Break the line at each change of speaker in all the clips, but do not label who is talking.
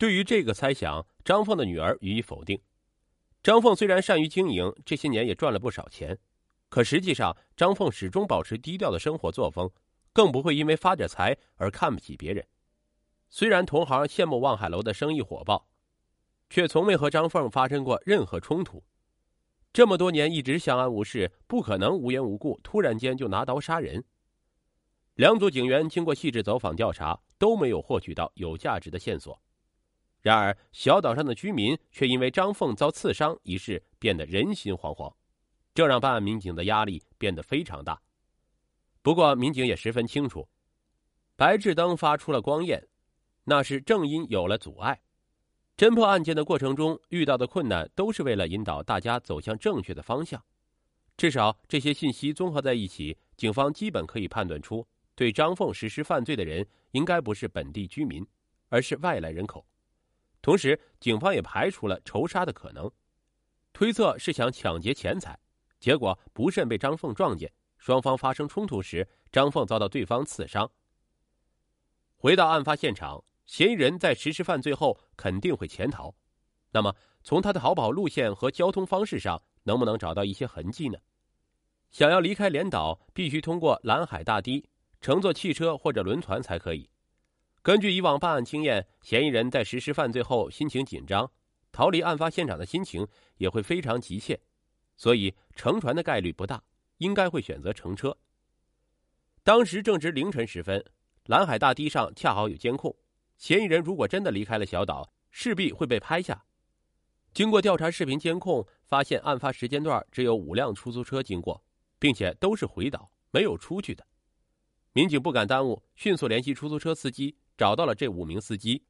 对于这个猜想，张凤的女儿予以否定。张凤虽然善于经营，这些年也赚了不少钱，可实际上张凤始终保持低调的生活作风，更不会因为发点财而看不起别人。虽然同行羡慕望海楼的生意火爆，却从未和张凤发生过任何冲突。这么多年一直相安无事，不可能无缘无故突然间就拿刀杀人。两组警员经过细致走访调查，都没有获取到有价值的线索。然而，小岛上的居民却因为张凤遭刺伤一事变得人心惶惶，这让办案民警的压力变得非常大。不过，民警也十分清楚，白炽灯发出了光焰，那是正因有了阻碍。侦破案件的过程中遇到的困难，都是为了引导大家走向正确的方向。至少这些信息综合在一起，警方基本可以判断出，对张凤实施犯罪的人应该不是本地居民，而是外来人口。同时，警方也排除了仇杀的可能，推测是想抢劫钱财，结果不慎被张凤撞见，双方发生冲突时，张凤遭到对方刺伤。回到案发现场。嫌疑人在实施犯罪后肯定会潜逃，那么从他的逃跑路线和交通方式上，能不能找到一些痕迹呢？想要离开连岛，必须通过蓝海大堤，乘坐汽车或者轮船才可以。根据以往办案经验，嫌疑人在实施犯罪后心情紧张，逃离案发现场的心情也会非常急切，所以乘船的概率不大，应该会选择乘车。当时正值凌晨时分，蓝海大堤上恰好有监控。嫌疑人如果真的离开了小岛，势必会被拍下。经过调查视频监控，发现案发时间段只有五辆出租车经过，并且都是回岛，没有出去的。民警不敢耽误，迅速联系出租车司机，找到了这五名司机。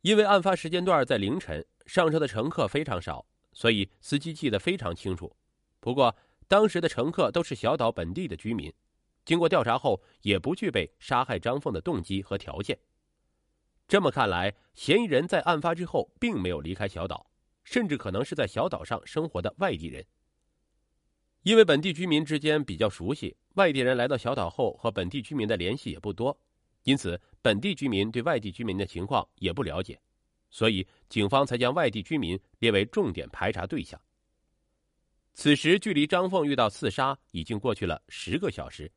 因为案发时间段在凌晨，上车的乘客非常少，所以司机记得非常清楚。不过，当时的乘客都是小岛本地的居民，经过调查后，也不具备杀害张凤的动机和条件。这么看来，嫌疑人在案发之后并没有离开小岛，甚至可能是在小岛上生活的外地人。因为本地居民之间比较熟悉，外地人来到小岛后和本地居民的联系也不多，因此本地居民对外地居民的情况也不了解，所以警方才将外地居民列为重点排查对象。此时，距离张凤遇到刺杀已经过去了十个小时，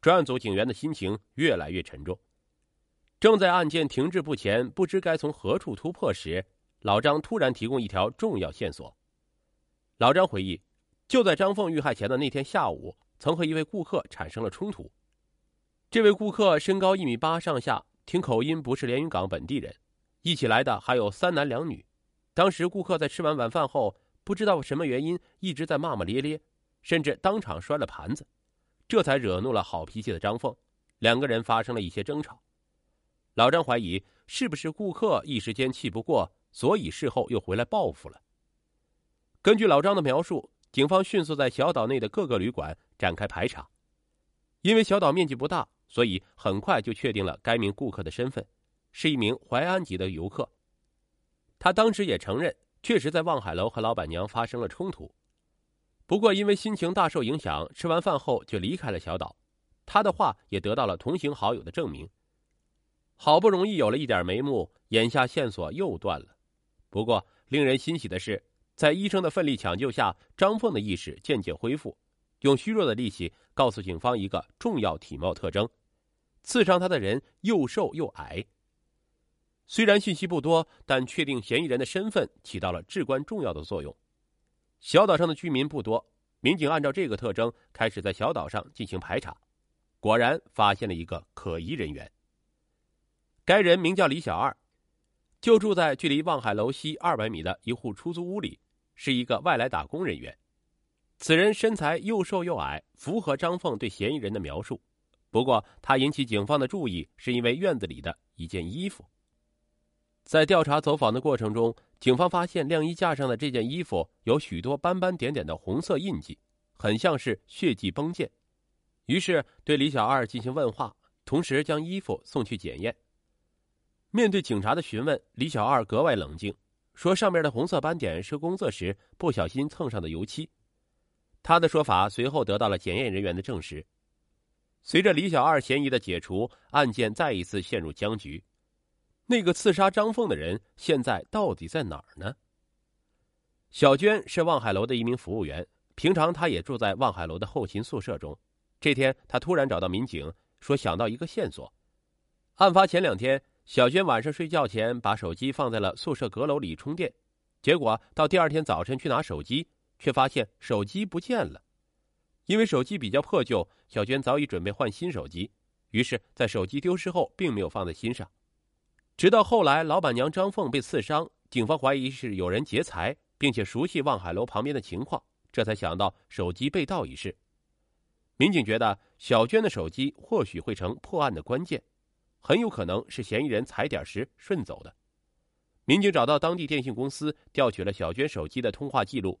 专案组警员的心情越来越沉重。正在案件停滞不前，不知该从何处突破时，老张突然提供一条重要线索。老张回忆，就在张凤遇害前的那天下午，曾和一位顾客产生了冲突。这位顾客身高一米八上下，听口音不是连云港本地人，一起来的还有三男两女。当时顾客在吃完晚饭后，不知道什么原因一直在骂骂咧咧，甚至当场摔了盘子，这才惹怒了好脾气的张凤，两个人发生了一些争吵。老张怀疑是不是顾客一时间气不过，所以事后又回来报复了。根据老张的描述，警方迅速在小岛内的各个旅馆展开排查。因为小岛面积不大，所以很快就确定了该名顾客的身份，是一名淮安籍的游客。他当时也承认，确实在望海楼和老板娘发生了冲突。不过因为心情大受影响，吃完饭后就离开了小岛。他的话也得到了同行好友的证明。好不容易有了一点眉目，眼下线索又断了。不过令人欣喜的是，在医生的奋力抢救下，张凤的意识渐渐恢复。用虚弱的力气告诉警方一个重要体貌特征：刺伤他的人又瘦又矮。虽然信息不多，但确定嫌疑人的身份起到了至关重要的作用。小岛上的居民不多，民警按照这个特征开始在小岛上进行排查，果然发现了一个可疑人员。该人名叫李小二，就住在距离望海楼西二百米的一户出租屋里，是一个外来打工人员。此人身材又瘦又矮，符合张凤对嫌疑人的描述。不过，他引起警方的注意，是因为院子里的一件衣服。在调查走访的过程中，警方发现晾衣架上的这件衣服有许多斑斑点点的红色印记，很像是血迹崩溅。于是对李小二进行问话，同时将衣服送去检验。面对警察的询问，李小二格外冷静，说：“上面的红色斑点是工作时不小心蹭上的油漆。”他的说法随后得到了检验人员的证实。随着李小二嫌疑的解除，案件再一次陷入僵局。那个刺杀张凤的人现在到底在哪儿呢？小娟是望海楼的一名服务员，平常她也住在望海楼的后勤宿舍中。这天，她突然找到民警，说想到一个线索。案发前两天，小娟晚上睡觉前把手机放在了宿舍阁楼里充电，结果到第二天早晨去拿手机，却发现手机不见了。因为手机比较破旧，小娟早已准备换新手机，于是，在手机丢失后，并没有放在心上。直到后来，老板娘张凤被刺伤，警方怀疑是有人劫财，并且熟悉望海楼旁边的情况，这才想到手机被盗一事。民警觉得小娟的手机或许会成破案的关键，很有可能是嫌疑人踩点时顺走的。民警找到当地电信公司，调取了小娟手机的通话记录，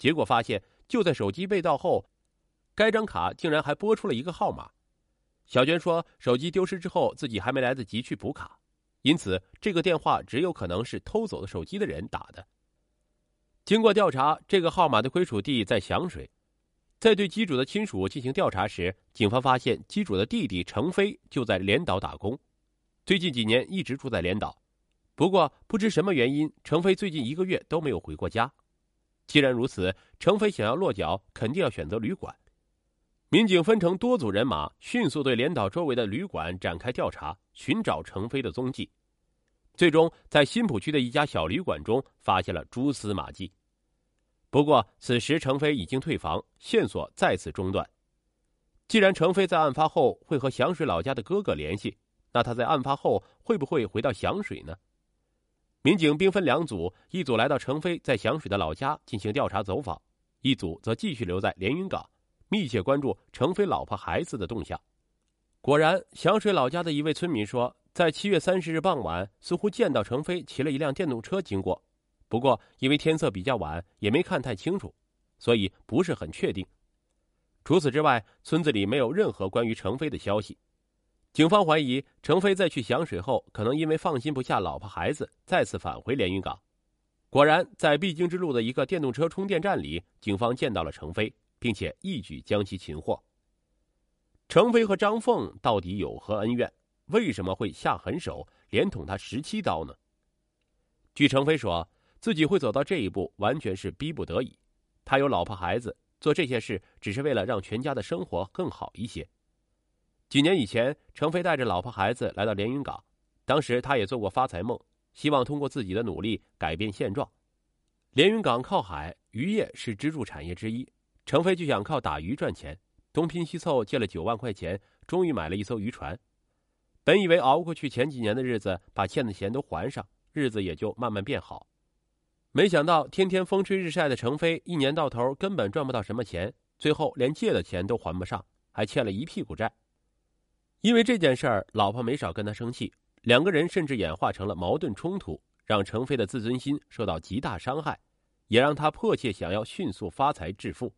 结果发现就在手机被盗后，该张卡竟然还拨出了一个号码。小娟说，手机丢失之后，自己还没来得及去补卡。因此，这个电话只有可能是偷走的手机的人打的。经过调查，这个号码的归属地在响水。在对机主的亲属进行调查时，警方发现机主的弟弟程飞就在连岛打工，最近几年一直住在连岛。不过，不知什么原因，程飞最近一个月都没有回过家。既然如此，程飞想要落脚，肯定要选择旅馆。民警分成多组人马，迅速对连岛周围的旅馆展开调查，寻找程飞的踪迹。最终，在新浦区的一家小旅馆中发现了蛛丝马迹。不过，此时程飞已经退房，线索再次中断。既然程飞在案发后会和响水老家的哥哥联系，那他在案发后会不会回到响水呢？民警兵分两组，一组来到程飞在响水的老家进行调查走访，一组则继续留在连云港。密切关注程飞老婆孩子的动向。果然，响水老家的一位村民说，在七月三十日傍晚，似乎见到程飞骑了一辆电动车经过。不过，因为天色比较晚，也没看太清楚，所以不是很确定。除此之外，村子里没有任何关于程飞的消息。警方怀疑，程飞在去响水后，可能因为放心不下老婆孩子，再次返回连云港。果然，在必经之路的一个电动车充电站里，警方见到了程飞。并且一举将其擒获。程飞和张凤到底有何恩怨？为什么会下狠手，连捅他十七刀呢？据程飞说，自己会走到这一步，完全是逼不得已。他有老婆孩子，做这些事只是为了让全家的生活更好一些。几年以前，程飞带着老婆孩子来到连云港，当时他也做过发财梦，希望通过自己的努力改变现状。连云港靠海，渔业是支柱产业之一。程飞就想靠打鱼赚钱，东拼西凑借了九万块钱，终于买了一艘渔船。本以为熬过去前几年的日子，把欠的钱都还上，日子也就慢慢变好。没想到天天风吹日晒的程飞，一年到头根本赚不到什么钱，最后连借的钱都还不上，还欠了一屁股债。因为这件事儿，老婆没少跟他生气，两个人甚至演化成了矛盾冲突，让程飞的自尊心受到极大伤害，也让他迫切想要迅速发财致富。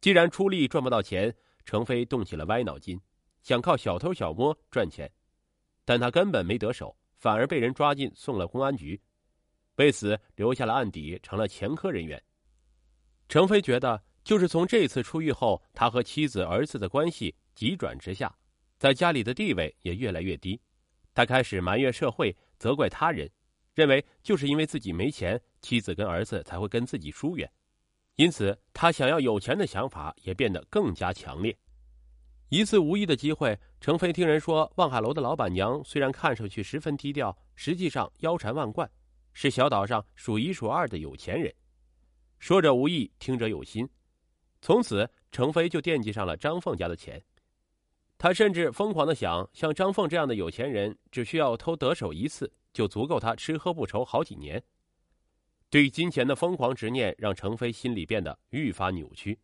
既然出力赚不到钱，程飞动起了歪脑筋，想靠小偷小摸赚钱，但他根本没得手，反而被人抓进送了公安局，为此留下了案底，成了前科人员。程飞觉得，就是从这次出狱后，他和妻子儿子的关系急转直下，在家里的地位也越来越低，他开始埋怨社会，责怪他人，认为就是因为自己没钱，妻子跟儿子才会跟自己疏远。因此，他想要有钱的想法也变得更加强烈。一次无意的机会，程飞听人说，望海楼的老板娘虽然看上去十分低调，实际上腰缠万贯，是小岛上数一数二的有钱人。说者无意，听者有心。从此，程飞就惦记上了张凤家的钱。他甚至疯狂的想，像张凤这样的有钱人，只需要偷得手一次，就足够他吃喝不愁好几年。对于金钱的疯狂执念让程飞心里变得愈发扭曲。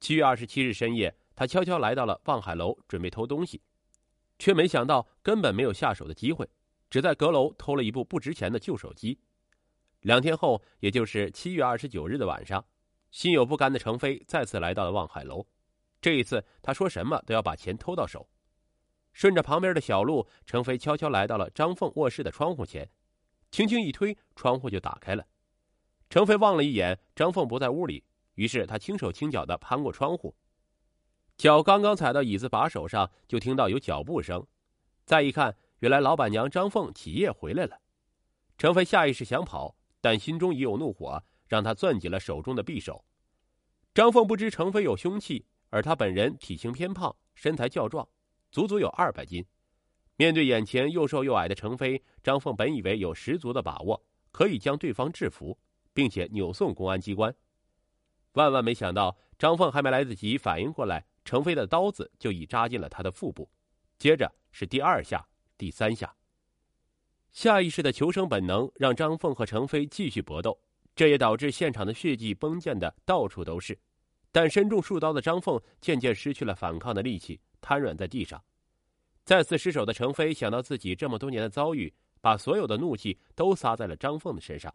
七月二十七日深夜，他悄悄来到了望海楼，准备偷东西，却没想到根本没有下手的机会，只在阁楼偷了一部不值钱的旧手机。两天后，也就是七月二十九日的晚上，心有不甘的程飞再次来到了望海楼。这一次，他说什么都要把钱偷到手。顺着旁边的小路，程飞悄悄来到了张凤卧室的窗户前，轻轻一推，窗户就打开了。程飞望了一眼，张凤不在屋里，于是他轻手轻脚的攀过窗户，脚刚刚踩到椅子把手上，就听到有脚步声，再一看，原来老板娘张凤起夜回来了。程飞下意识想跑，但心中已有怒火，让他攥紧了手中的匕首。张凤不知程飞有凶器，而他本人体型偏胖，身材较壮，足足有二百斤。面对眼前又瘦又矮的程飞，张凤本以为有十足的把握，可以将对方制服，并且扭送公安机关。万万没想到，张凤还没来得及反应过来，程飞的刀子就已扎进了他的腹部，接着是第二下。第三下，下意识的求生本能让张凤和程飞继续搏斗，这也导致现场的血迹崩溅的到处都是。但身中数刀的张凤渐渐失去了反抗的力气，瘫软在地上。再次失手的程飞想到自己这么多年的遭遇，把所有的怒气都撒在了张凤的身上。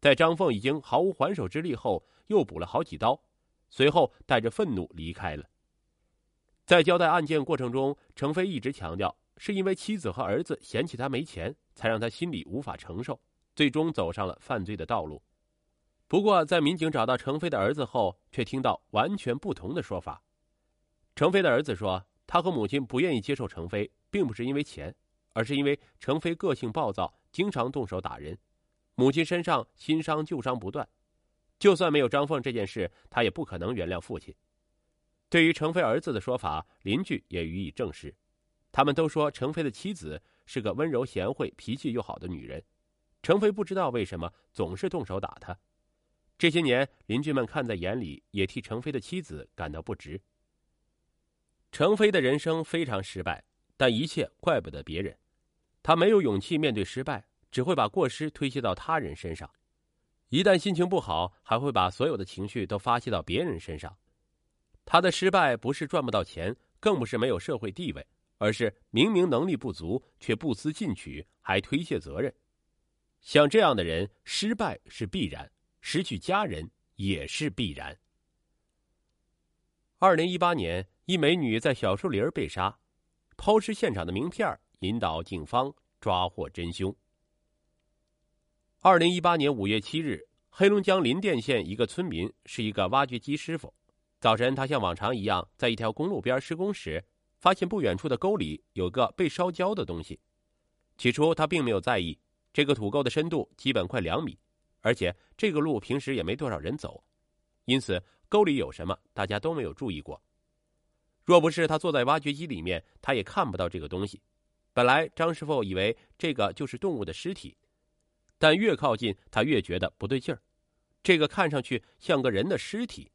在张凤已经毫无还手之力后，又补了好几刀，随后带着愤怒离开了。在交代案件过程中，程飞一直强调。是因为妻子和儿子嫌弃他没钱，才让他心里无法承受，最终走上了犯罪的道路。不过，在民警找到程飞的儿子后，却听到完全不同的说法。程飞的儿子说，他和母亲不愿意接受程飞，并不是因为钱，而是因为程飞个性暴躁，经常动手打人，母亲身上新伤旧伤不断。就算没有张凤这件事，他也不可能原谅父亲。对于程飞儿子的说法，邻居也予以证实。他们都说程飞的妻子是个温柔贤惠、脾气又好的女人，程飞不知道为什么总是动手打她。这些年，邻居们看在眼里，也替程飞的妻子感到不值。程飞的人生非常失败，但一切怪不得别人，他没有勇气面对失败，只会把过失推卸到他人身上。一旦心情不好，还会把所有的情绪都发泄到别人身上。他的失败不是赚不到钱，更不是没有社会地位。而是明明能力不足，却不思进取，还推卸责任。像这样的人，失败是必然，失去家人也是必然。二零一八年，一美女在小树林被杀，抛尸现场的名片引导警方抓获真凶。二零一八年五月七日，黑龙江林甸县一个村民是一个挖掘机师傅，早晨他像往常一样在一条公路边施工时。发现不远处的沟里有个被烧焦的东西，起初他并没有在意。这个土沟的深度基本快两米，而且这个路平时也没多少人走，因此沟里有什么大家都没有注意过。若不是他坐在挖掘机里面，他也看不到这个东西。本来张师傅以为这个就是动物的尸体，但越靠近他越觉得不对劲儿，这个看上去像个人的尸体。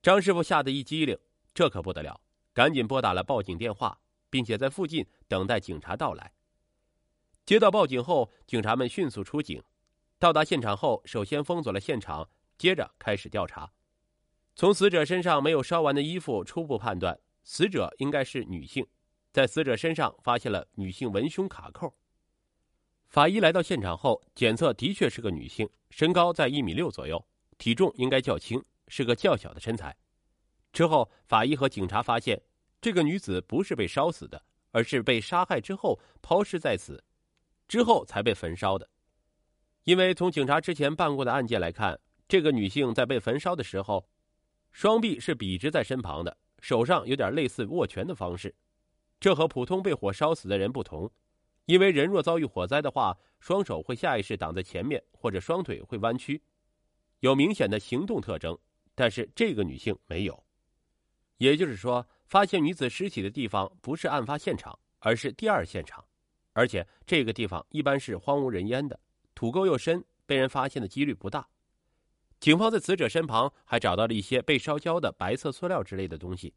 张师傅吓得一激灵，这可不得了。赶紧拨打了报警电话，并且在附近等待警察到来。接到报警后，警察们迅速出警，到达现场后，首先封锁了现场，接着开始调查。从死者身上没有烧完的衣服，初步判断死者应该是女性。在死者身上发现了女性文胸卡扣。法医来到现场后，检测的确是个女性，身高在一米六左右，体重应该较轻，是个较小的身材。之后，法医和警察发现。这个女子不是被烧死的，而是被杀害之后抛尸在此，之后才被焚烧的。因为从警察之前办过的案件来看，这个女性在被焚烧的时候，双臂是笔直在身旁的，手上有点类似握拳的方式。这和普通被火烧死的人不同，因为人若遭遇火灾的话，双手会下意识挡在前面，或者双腿会弯曲，有明显的行动特征。但是这个女性没有，也就是说。发现女子尸体的地方不是案发现场，而是第二现场，而且这个地方一般是荒无人烟的，土沟又深，被人发现的几率不大。警方在死者身旁还找到了一些被烧焦的白色塑料之类的东西，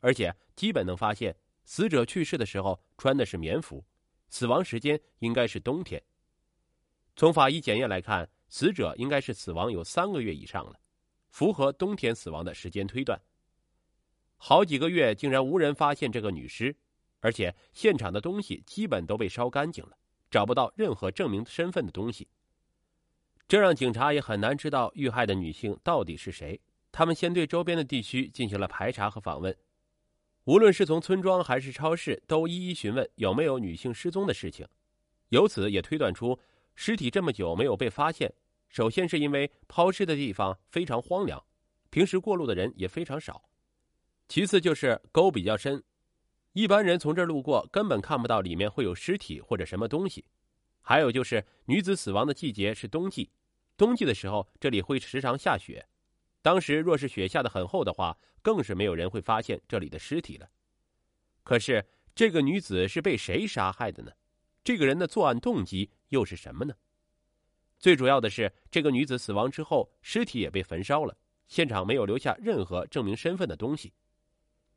而且基本能发现死者去世的时候穿的是棉服，死亡时间应该是冬天。从法医检验来看，死者应该是死亡有三个月以上了，符合冬天死亡的时间推断。好几个月竟然无人发现这个女尸，而且现场的东西基本都被烧干净了，找不到任何证明身份的东西。这让警察也很难知道遇害的女性到底是谁。他们先对周边的地区进行了排查和访问，无论是从村庄还是超市，都一一询问有没有女性失踪的事情。由此也推断出，尸体这么久没有被发现，首先是因为抛尸的地方非常荒凉，平时过路的人也非常少。其次就是沟比较深，一般人从这儿路过根本看不到里面会有尸体或者什么东西。还有就是女子死亡的季节是冬季，冬季的时候这里会时常下雪，当时若是雪下的很厚的话，更是没有人会发现这里的尸体了。可是这个女子是被谁杀害的呢？这个人的作案动机又是什么呢？最主要的是，这个女子死亡之后，尸体也被焚烧了，现场没有留下任何证明身份的东西。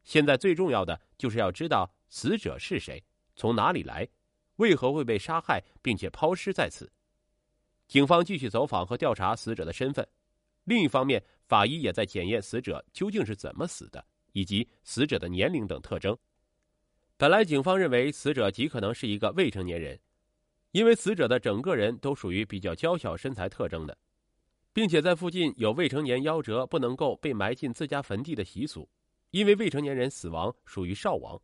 现在最重要的就是要知道死者是谁，从哪里来，为何会被杀害，并且抛尸在此。警方继续走访和调查死者的身份，另一方面，法医也在检验死者究竟是怎么死的，以及死者的年龄等特征。本来警方认为死者极可能是一个未成年人。因为死者的整个人都属于比较娇小身材特征的，并且在附近有未成年夭折不能够被埋进自家坟地的习俗，因为未成年人死亡属于少亡，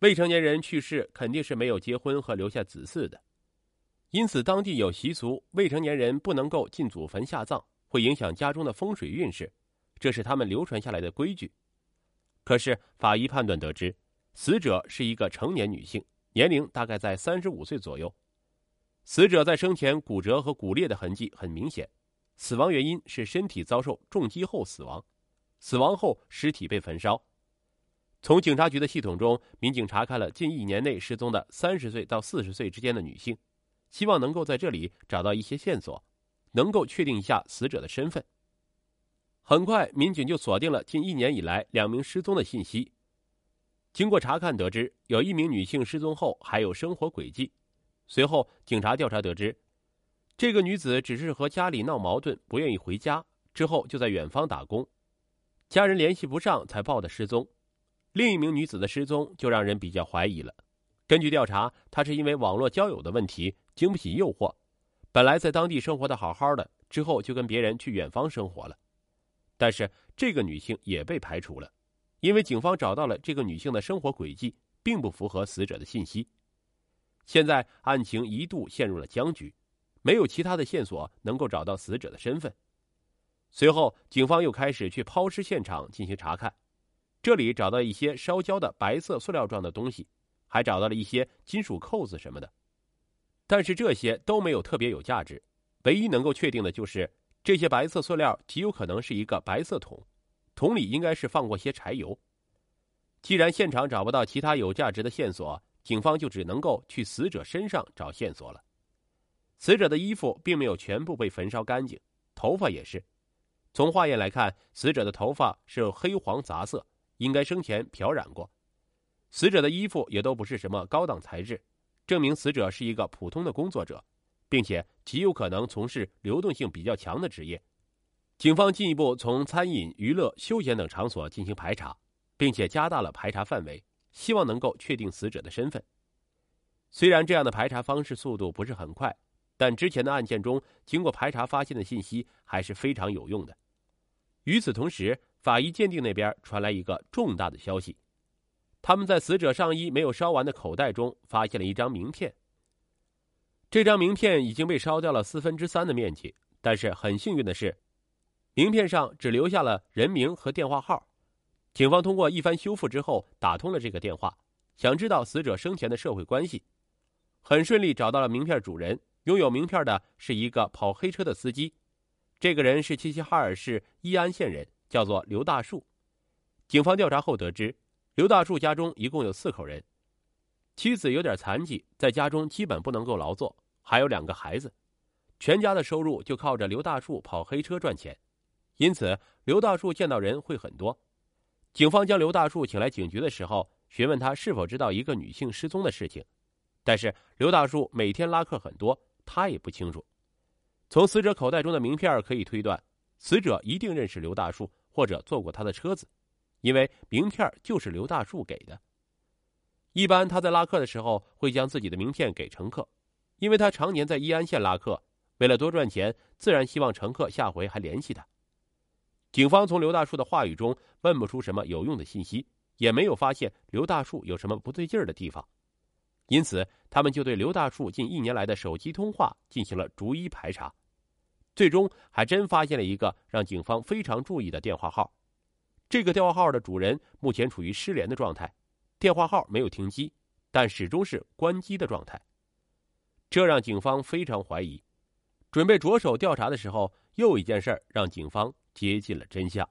未成年人去世肯定是没有结婚和留下子嗣的，因此当地有习俗，未成年人不能够进祖坟下葬，会影响家中的风水运势，这是他们流传下来的规矩。可是法医判断得知，死者是一个成年女性。年龄大概在三十五岁左右，死者在生前骨折和骨裂的痕迹很明显，死亡原因是身体遭受重击后死亡，死亡后尸体被焚烧。从警察局的系统中，民警查看了近一年内失踪的三十岁到四十岁之间的女性，希望能够在这里找到一些线索，能够确定一下死者的身份。很快，民警就锁定了近一年以来两名失踪的信息。经过查看，得知有一名女性失踪后还有生活轨迹。随后，警察调查得知，这个女子只是和家里闹矛盾，不愿意回家，之后就在远方打工，家人联系不上才报的失踪。另一名女子的失踪就让人比较怀疑了。根据调查，她是因为网络交友的问题，经不起诱惑，本来在当地生活的好好的，之后就跟别人去远方生活了。但是这个女性也被排除了。因为警方找到了这个女性的生活轨迹，并不符合死者的信息。现在案情一度陷入了僵局，没有其他的线索能够找到死者的身份。随后，警方又开始去抛尸现场进行查看，这里找到一些烧焦的白色塑料状的东西，还找到了一些金属扣子什么的。但是这些都没有特别有价值，唯一能够确定的就是这些白色塑料极有可能是一个白色桶。桶里应该是放过些柴油。既然现场找不到其他有价值的线索，警方就只能够去死者身上找线索了。死者的衣服并没有全部被焚烧干净，头发也是。从化验来看，死者的头发是黑黄杂色，应该生前漂染过。死者的衣服也都不是什么高档材质，证明死者是一个普通的工作者，并且极有可能从事流动性比较强的职业。警方进一步从餐饮、娱乐、休闲等场所进行排查，并且加大了排查范围，希望能够确定死者的身份。虽然这样的排查方式速度不是很快，但之前的案件中经过排查发现的信息还是非常有用的。与此同时，法医鉴定那边传来一个重大的消息：他们在死者上衣没有烧完的口袋中发现了一张名片。这张名片已经被烧掉了四分之三的面积，但是很幸运的是。名片上只留下了人名和电话号，警方通过一番修复之后打通了这个电话，想知道死者生前的社会关系，很顺利找到了名片主人。拥有名片的是一个跑黑车的司机，这个人是齐齐哈尔市伊安县人，叫做刘大树。警方调查后得知，刘大树家中一共有四口人，妻子有点残疾，在家中基本不能够劳作，还有两个孩子，全家的收入就靠着刘大树跑黑车赚钱。因此，刘大树见到人会很多。警方将刘大树请来警局的时候，询问他是否知道一个女性失踪的事情，但是刘大树每天拉客很多，他也不清楚。从死者口袋中的名片可以推断，死者一定认识刘大树或者坐过他的车子，因为名片就是刘大树给的。一般他在拉客的时候会将自己的名片给乘客，因为他常年在义安县拉客，为了多赚钱，自然希望乘客下回还联系他。警方从刘大树的话语中问不出什么有用的信息，也没有发现刘大树有什么不对劲儿的地方，因此他们就对刘大树近一年来的手机通话进行了逐一排查，最终还真发现了一个让警方非常注意的电话号。这个电话号的主人目前处于失联的状态，电话号没有停机，但始终是关机的状态。这让警方非常怀疑。准备着手调查的时候，又一件事让警方接近了真相。